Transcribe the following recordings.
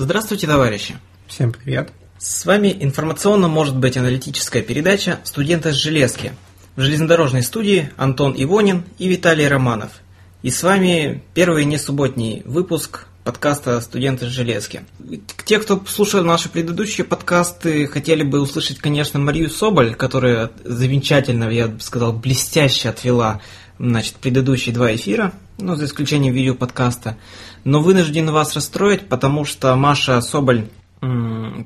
Здравствуйте, товарищи! Всем привет! С вами информационно может быть аналитическая передача «Студенты с железки». В железнодорожной студии Антон Ивонин и Виталий Романов. И с вами первый несубботний выпуск подкаста «Студенты с железки». Те, кто слушал наши предыдущие подкасты, хотели бы услышать, конечно, Марию Соболь, которая замечательно, я бы сказал, блестяще отвела значит, предыдущие два эфира, ну, за исключением видеоподкаста. Но вынужден вас расстроить, потому что Маша Соболь,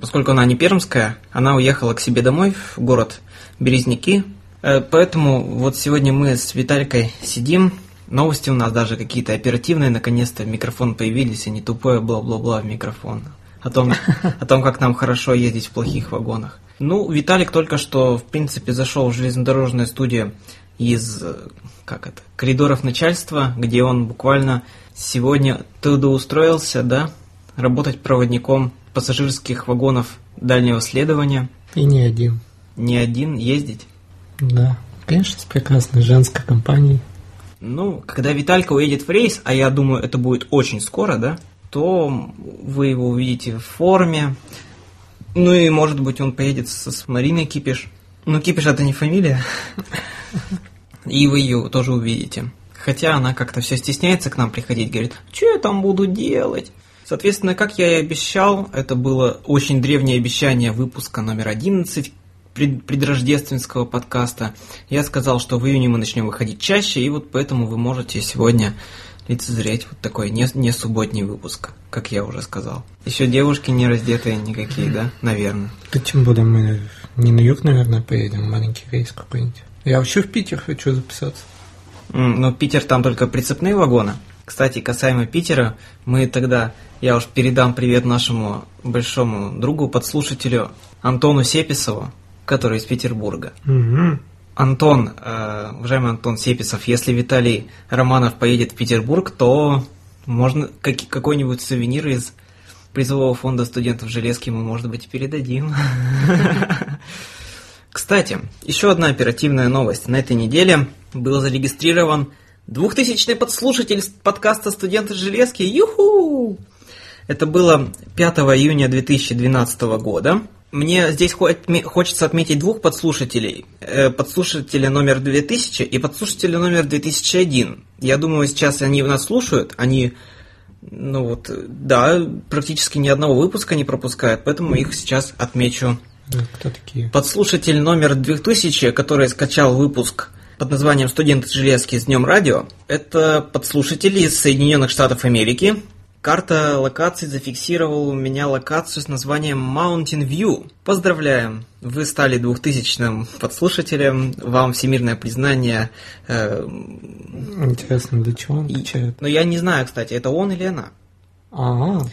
поскольку она не пермская, она уехала к себе домой в город Березники. Э, поэтому вот сегодня мы с Виталькой сидим, новости у нас даже какие-то оперативные, наконец-то микрофон появились, а не тупое бла-бла-бла в микрофон. О том, о том, как нам хорошо ездить в плохих вагонах. Ну, Виталик только что, в принципе, зашел в железнодорожную студию из как это, коридоров начальства, где он буквально сегодня трудоустроился, да, работать проводником пассажирских вагонов дальнего следования. И не один. Не один ездить? Да, конечно, с прекрасной женской компанией. Ну, когда Виталька уедет в рейс, а я думаю, это будет очень скоро, да, то вы его увидите в форме. Ну и, может быть, он поедет с Мариной Кипиш. Ну, Кипиш это не фамилия. И вы ее тоже увидите. Хотя она как-то все стесняется к нам приходить, говорит, что я там буду делать? Соответственно, как я и обещал, это было очень древнее обещание выпуска номер 11 предрождественского подкаста. Я сказал, что в июне мы начнем выходить чаще, и вот поэтому вы можете сегодня лицезреть вот такой не, не субботний выпуск, как я уже сказал. Еще девушки не раздетые никакие, да, наверное. Да тем более мы не на юг, наверное, поедем, маленький рейс какой-нибудь. Я вообще в Питер хочу записаться. Но Питер там только прицепные вагоны. Кстати, касаемо Питера, мы тогда, я уж передам привет нашему большому другу, подслушателю Антону Сеписову, который из Петербурга. Угу. Антон, э, уважаемый Антон Сеписов, если Виталий Романов поедет в Петербург, то можно как, какой-нибудь сувенир из призового фонда студентов Железки мы, может быть, передадим. Кстати, еще одна оперативная новость. На этой неделе был зарегистрирован двухтысячный подслушатель подкаста «Студенты Железки». Юху! Это было 5 июня 2012 года. Мне здесь хочется отметить двух подслушателей. Э, подслушателя номер 2000 и подслушателя номер 2001. Я думаю, сейчас они нас слушают. Они, ну вот, да, практически ни одного выпуска не пропускают, поэтому их сейчас отмечу кто такие? Подслушатель номер 2000, который скачал выпуск под названием «Студенты железки с Днем Радио». Это подслушатель из Соединенных Штатов Америки. Карта локаций зафиксировала у меня локацию с названием Mountain View. Поздравляем! Вы стали двухтысячным подслушателем. Вам всемирное признание. Э, Интересно, для чего он качает? Ну, я не знаю, кстати, это он или она. Ага.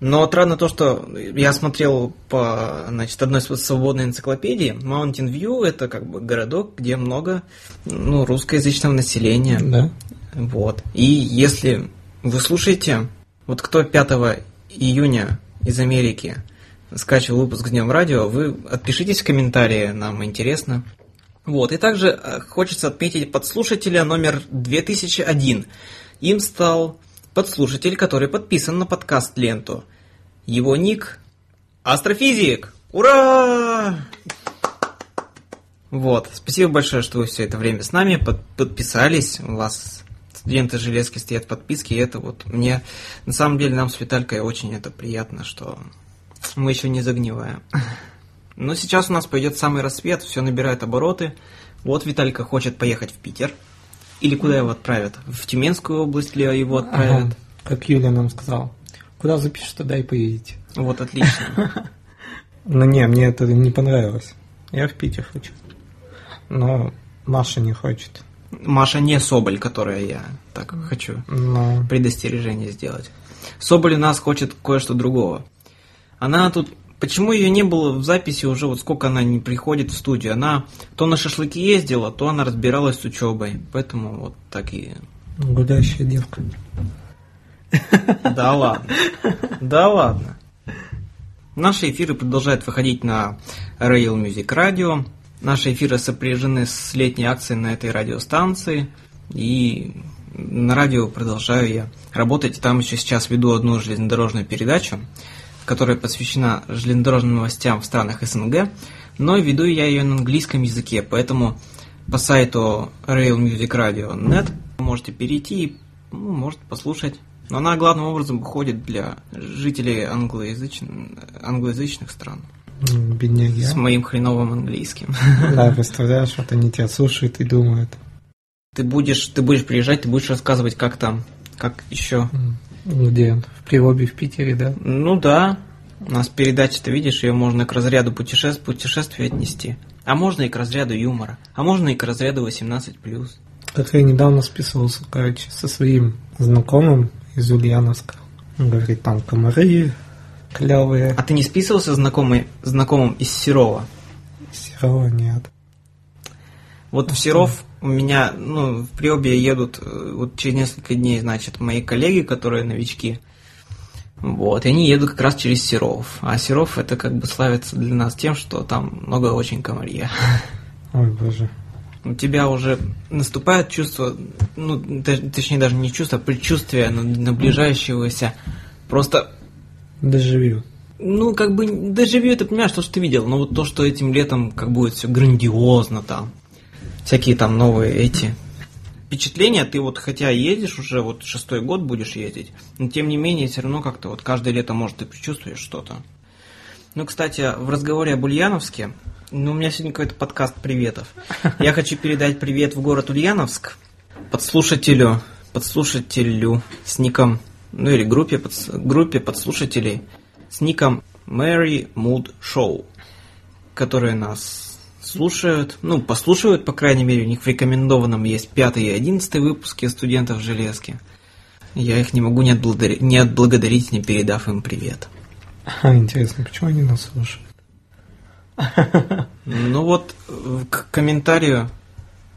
Но отрадно то, что я смотрел по значит, одной свободной энциклопедии. Mountain View – это как бы городок, где много ну, русскоязычного населения. Да. Вот. И если вы слушаете, вот кто 5 июня из Америки скачивал выпуск Днем Радио, вы отпишитесь в комментарии, нам интересно. Вот. И также э, хочется отметить подслушателя номер 2001. Им стал подслушатель, который подписан на подкаст ленту. Его ник Астрофизик! Ура! Вот, спасибо большое, что вы все это время с нами под, подписались. У вас студенты железки стоят в подписке, и это вот мне, на самом деле, нам с Виталькой очень это приятно, что мы еще не загниваем. Но сейчас у нас пойдет самый рассвет, все набирает обороты. Вот Виталька хочет поехать в Питер. Или куда его отправят? В Тюменскую область ли его отправят? Ага, как Юля нам сказала. Куда запишешь, туда и поедете. Вот, отлично. Ну не, мне это не понравилось. Я в Питер хочу. Но Маша не хочет. Маша не Соболь, которая я так хочу Но... предостережение сделать. Соболь у нас хочет кое-что другого. Она тут Почему ее не было в записи уже, вот сколько она не приходит в студию? Она то на шашлыки ездила, то она разбиралась с учебой. Поэтому вот так и... Гулящая девка. Да ладно. Да ладно. Наши эфиры продолжают выходить на Rail Music Radio. Наши эфиры сопряжены с летней акцией на этой радиостанции. И на радио продолжаю я работать. Там еще сейчас веду одну железнодорожную передачу, которая посвящена железнодорожным новостям в странах СНГ, но веду я ее на английском языке, поэтому по сайту railmusicradio.net можете перейти и ну, может послушать. Но она главным образом выходит для жителей англоязычных, англоязычных стран. Бедняги. С а? моим хреновым английским. Да, представляешь, вот они тебя слушают и думают. Ты будешь, ты будешь приезжать, ты будешь рассказывать, как там, как еще. м, Где? В Привобе, в Питере, да? Ну да, у нас передача, ты видишь, ее можно к разряду путешествий, путешествий отнести. А можно и к разряду юмора. А можно и к разряду 18+. Как я недавно списывался, короче, со своим знакомым из Ульяновска. Он говорит, там комары клевые. А ты не списывался знакомый, знакомым из Серова? Серого нет. Вот в Серов у меня, ну, в Приобе едут э, вот через несколько дней, значит, мои коллеги, которые новички. Вот, и они едут как раз через Серов. А Серов это как бы славится для нас тем, что там много очень комарья. Ой, боже. У тебя уже наступает чувство, ну, точнее даже не чувство, а предчувствие на- наближающегося просто Доживю. ну, как бы, доживи ты понимаешь, то, что ты видел, но вот то, что этим летом как будет все грандиозно там, всякие там новые эти впечатления, ты вот хотя едешь уже, вот шестой год будешь ездить, но тем не менее, все равно как-то вот каждое лето, может, ты предчувствуешь что-то. Ну, кстати, в разговоре об Ульяновске, ну, у меня сегодня какой-то подкаст приветов. Я хочу передать привет в город Ульяновск подслушателю, подслушателю с ником, ну или группе, подс- группе подслушателей с ником Mary Mood Show, которые нас слушают, ну, послушают, по крайней мере, у них в рекомендованном есть пятый и одиннадцатый выпуски студентов железки. Я их не могу не, отблагодари- не отблагодарить, не передав им привет. А, интересно, почему они нас слушают? Ну вот, к комментарию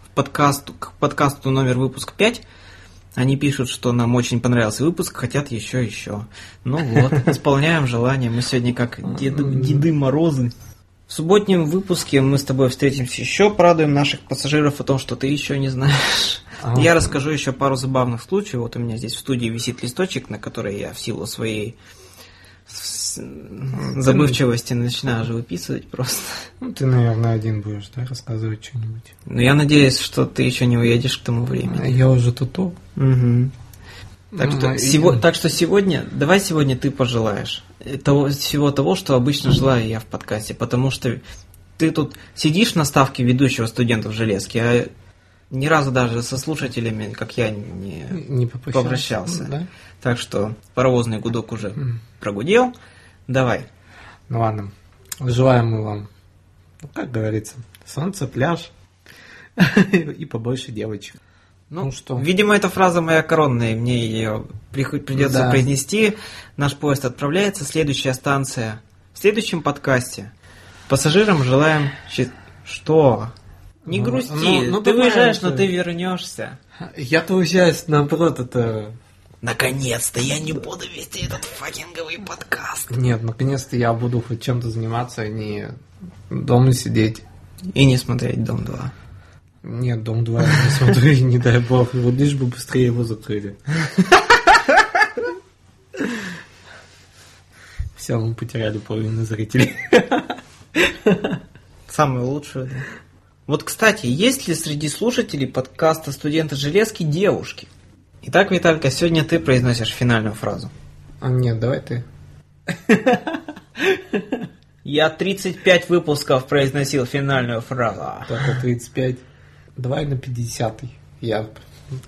в подкасту, к подкасту номер выпуск 5 они пишут, что нам очень понравился выпуск, хотят еще еще. Ну вот, исполняем желание. Мы сегодня как Деды, Деды Морозы. В субботнем выпуске мы с тобой встретимся еще, порадуем наших пассажиров о том, что ты еще не знаешь. Ага. Я расскажу еще пару забавных случаев. Вот у меня здесь в студии висит листочек, на который я в силу своей забывчивости начинаю же выписывать просто. Ну, ты, наверное, один будешь, да, рассказывать что-нибудь. Но я надеюсь, что ты еще не уедешь к тому времени. Я уже тут. Мгм. Так, Ну, что, и- сего- так что сегодня, давай сегодня ты пожелаешь того, всего того, что обычно желаю я в подкасте, потому что ты тут сидишь на ставке ведущего студентов железки, а ни разу даже со слушателями, как я, не... Не попрощался. Да? Так что паровозный гудок уже М. прогудел. Давай. Ну ладно. Желаем мы вам, ну, как говорится, солнце, пляж и побольше девочек. Ну, Ну что? Видимо, эта фраза моя коронная, мне ее придется Да. произнести. Наш поезд отправляется. Следующая станция в следующем подкасте. Пассажирам желаем... Что? Не Ну, грусти. ну, ну, ты давай выезжаешь, это. но ты вернешься. Я-то уезжаюсь, наоборот, это... Наконец-то я не буду вести этот факинговый подкаст. Нет, наконец-то я буду хоть чем-то заниматься, а не дома сидеть. И не смотреть Дом 2. Нет, Дом 2 я не смотрю, не дай бог. Вот лишь бы быстрее его закрыли. Все, мы потеряли половину зрителей. Самую лучшую. Вот, кстати, есть ли среди слушателей подкаста «Студенты железки» девушки? Итак, Виталька, сегодня ты произносишь финальную фразу. А нет, давай ты. Я 35 выпусков произносил финальную фразу. Так, 35. Давай на 50 Я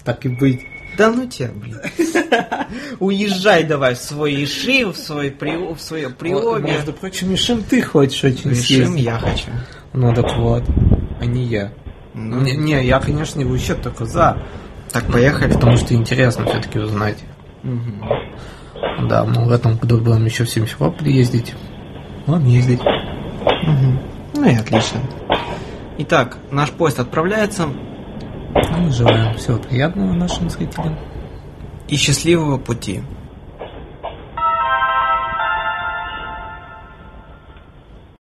так и быть. Да ну тебя, блин. Уезжай давай в свой Ишим, в свой при... в свое Вот, приобе. Между прочим, Ишим ты хочешь очень Ишим я хочу. Ну так вот, а не я. Ну. Не, не, я, конечно, вообще только за. Так, поехали. Потому что интересно все-таки узнать. Мгм. Да, мы в этом году будем еще в Симферополь ездить. Будем ездить. Мгм. Ну и отлично. Итак, наш поезд отправляется. Мы желаем всего приятного нашим зрителям. И счастливого пути.